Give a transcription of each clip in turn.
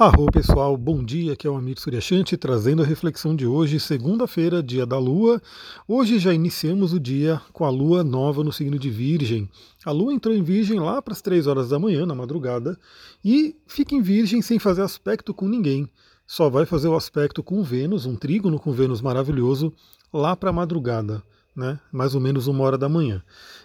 Arro pessoal, bom dia, aqui é o Amir Suryashanti trazendo a reflexão de hoje, segunda-feira, dia da Lua. Hoje já iniciamos o dia com a Lua nova no signo de Virgem. A Lua entrou em Virgem lá para as 3 horas da manhã, na madrugada, e fica em Virgem sem fazer aspecto com ninguém. Só vai fazer o aspecto com Vênus, um trígono com Vênus maravilhoso, lá para a madrugada, né? mais ou menos uma hora da manhã.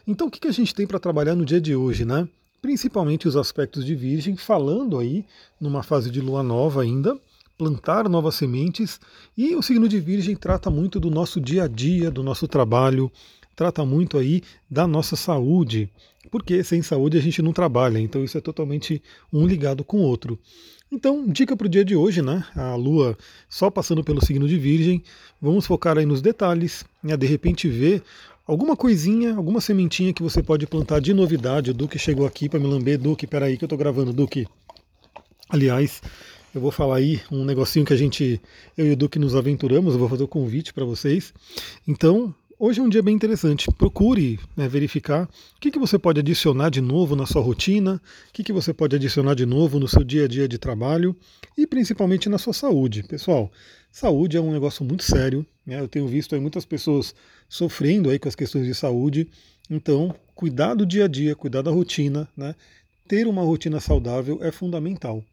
Então o que a gente tem para trabalhar no dia de hoje, né? Principalmente os aspectos de Virgem, falando aí numa fase de lua nova ainda, plantar novas sementes, e o signo de Virgem trata muito do nosso dia a dia, do nosso trabalho, trata muito aí da nossa saúde, porque sem saúde a gente não trabalha, então isso é totalmente um ligado com o outro. Então, dica para o dia de hoje, né? A Lua só passando pelo signo de Virgem, vamos focar aí nos detalhes, né? de repente ver alguma coisinha, alguma sementinha que você pode plantar de novidade. O Duque chegou aqui para me lamber. Duque, peraí que eu estou gravando, Duque. Aliás, eu vou falar aí um negocinho que a gente, eu e o Duque nos aventuramos, eu vou fazer o um convite para vocês. Então, hoje é um dia bem interessante. Procure né, verificar o que, que você pode adicionar de novo na sua rotina, o que, que você pode adicionar de novo no seu dia a dia de trabalho e principalmente na sua saúde. Pessoal, saúde é um negócio muito sério. Né? Eu tenho visto aí muitas pessoas sofrendo aí com as questões de saúde. Então, cuidar do dia a dia, cuidar da rotina, né? ter uma rotina saudável é fundamental.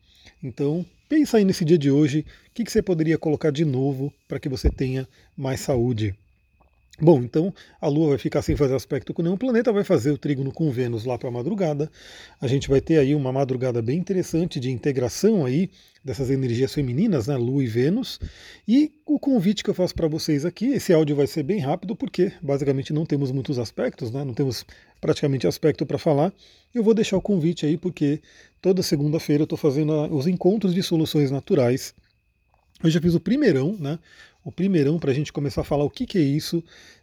Então, pensa aí nesse dia de hoje, o que, que você poderia colocar de novo para que você tenha mais saúde. Bom, então a Lua vai ficar sem fazer aspecto com nenhum planeta, vai fazer o trígono com Vênus lá para a madrugada. A gente vai ter aí uma madrugada bem interessante de integração aí dessas energias femininas, né, Lua e Vênus. E o convite que eu faço para vocês aqui, esse áudio vai ser bem rápido porque basicamente não temos muitos aspectos, né, não temos praticamente aspecto para falar. Eu vou deixar o convite aí porque toda segunda-feira eu estou fazendo os encontros de soluções naturais. Eu já fiz o primeirão, né? O primeirão para a gente começar a falar o que, que é isso.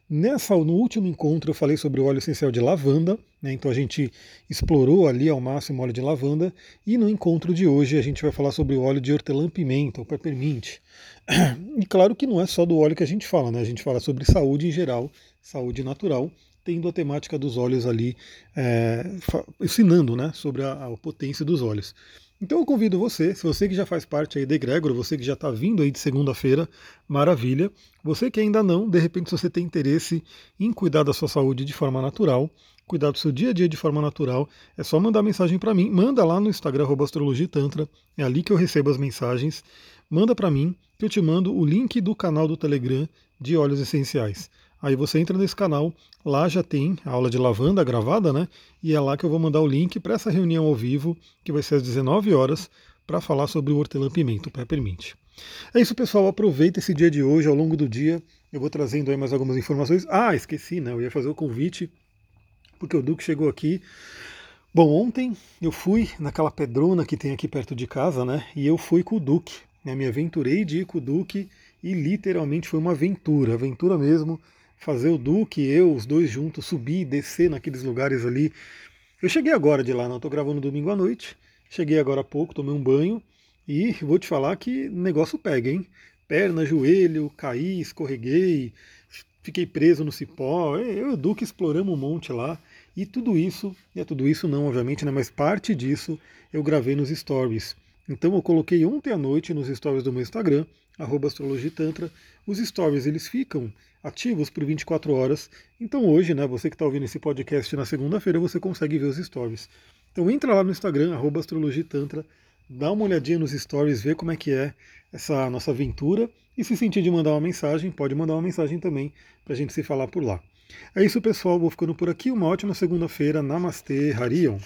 Nessa, no último encontro eu falei sobre o óleo essencial de lavanda, né, então a gente explorou ali ao máximo o óleo de lavanda, e no encontro de hoje a gente vai falar sobre o óleo de hortelã-pimenta, o peppermint. E claro que não é só do óleo que a gente fala, né, a gente fala sobre saúde em geral, saúde natural, tendo a temática dos óleos ali, é, ensinando né, sobre a, a potência dos óleos. Então eu convido você, se você que já faz parte aí da Egrégora, você que já está vindo aí de segunda-feira, maravilha. Você que ainda não, de repente, se você tem interesse em cuidar da sua saúde de forma natural, cuidar do seu dia a dia de forma natural, é só mandar mensagem para mim. Manda lá no Instagram, astrologitantra, é ali que eu recebo as mensagens. Manda para mim, que eu te mando o link do canal do Telegram de óleos essenciais. Aí você entra nesse canal, lá já tem a aula de lavanda gravada, né? E é lá que eu vou mandar o link para essa reunião ao vivo, que vai ser às 19 horas, para falar sobre o hortelã-pimenta, o peppermint. É isso, pessoal. Aproveita esse dia de hoje, ao longo do dia. Eu vou trazendo aí mais algumas informações. Ah, esqueci, né? Eu ia fazer o convite, porque o Duque chegou aqui. Bom, ontem eu fui naquela pedrona que tem aqui perto de casa, né? E eu fui com o Duque. Né? Me aventurei de ir com o Duque e literalmente foi uma aventura, aventura mesmo fazer o Duque e eu, os dois juntos, subir e descer naqueles lugares ali. Eu cheguei agora de lá, não estou gravando domingo à noite. Cheguei agora há pouco, tomei um banho e vou te falar que negócio pega, hein? Perna, joelho, caí, escorreguei, fiquei preso no cipó. Eu e o Duque exploramos um monte lá. E tudo isso, e é tudo isso não, obviamente, né? Mas parte disso eu gravei nos stories. Então eu coloquei ontem à noite nos stories do meu Instagram, astrologitantra. Os stories eles ficam ativos por 24 horas. Então hoje, né, você que está ouvindo esse podcast na segunda-feira, você consegue ver os stories. Então entra lá no Instagram, astrologitantra, dá uma olhadinha nos stories, vê como é que é essa nossa aventura. E se sentir de mandar uma mensagem, pode mandar uma mensagem também para a gente se falar por lá. É isso, pessoal. Vou ficando por aqui. Uma ótima segunda-feira. Namastê, Harion.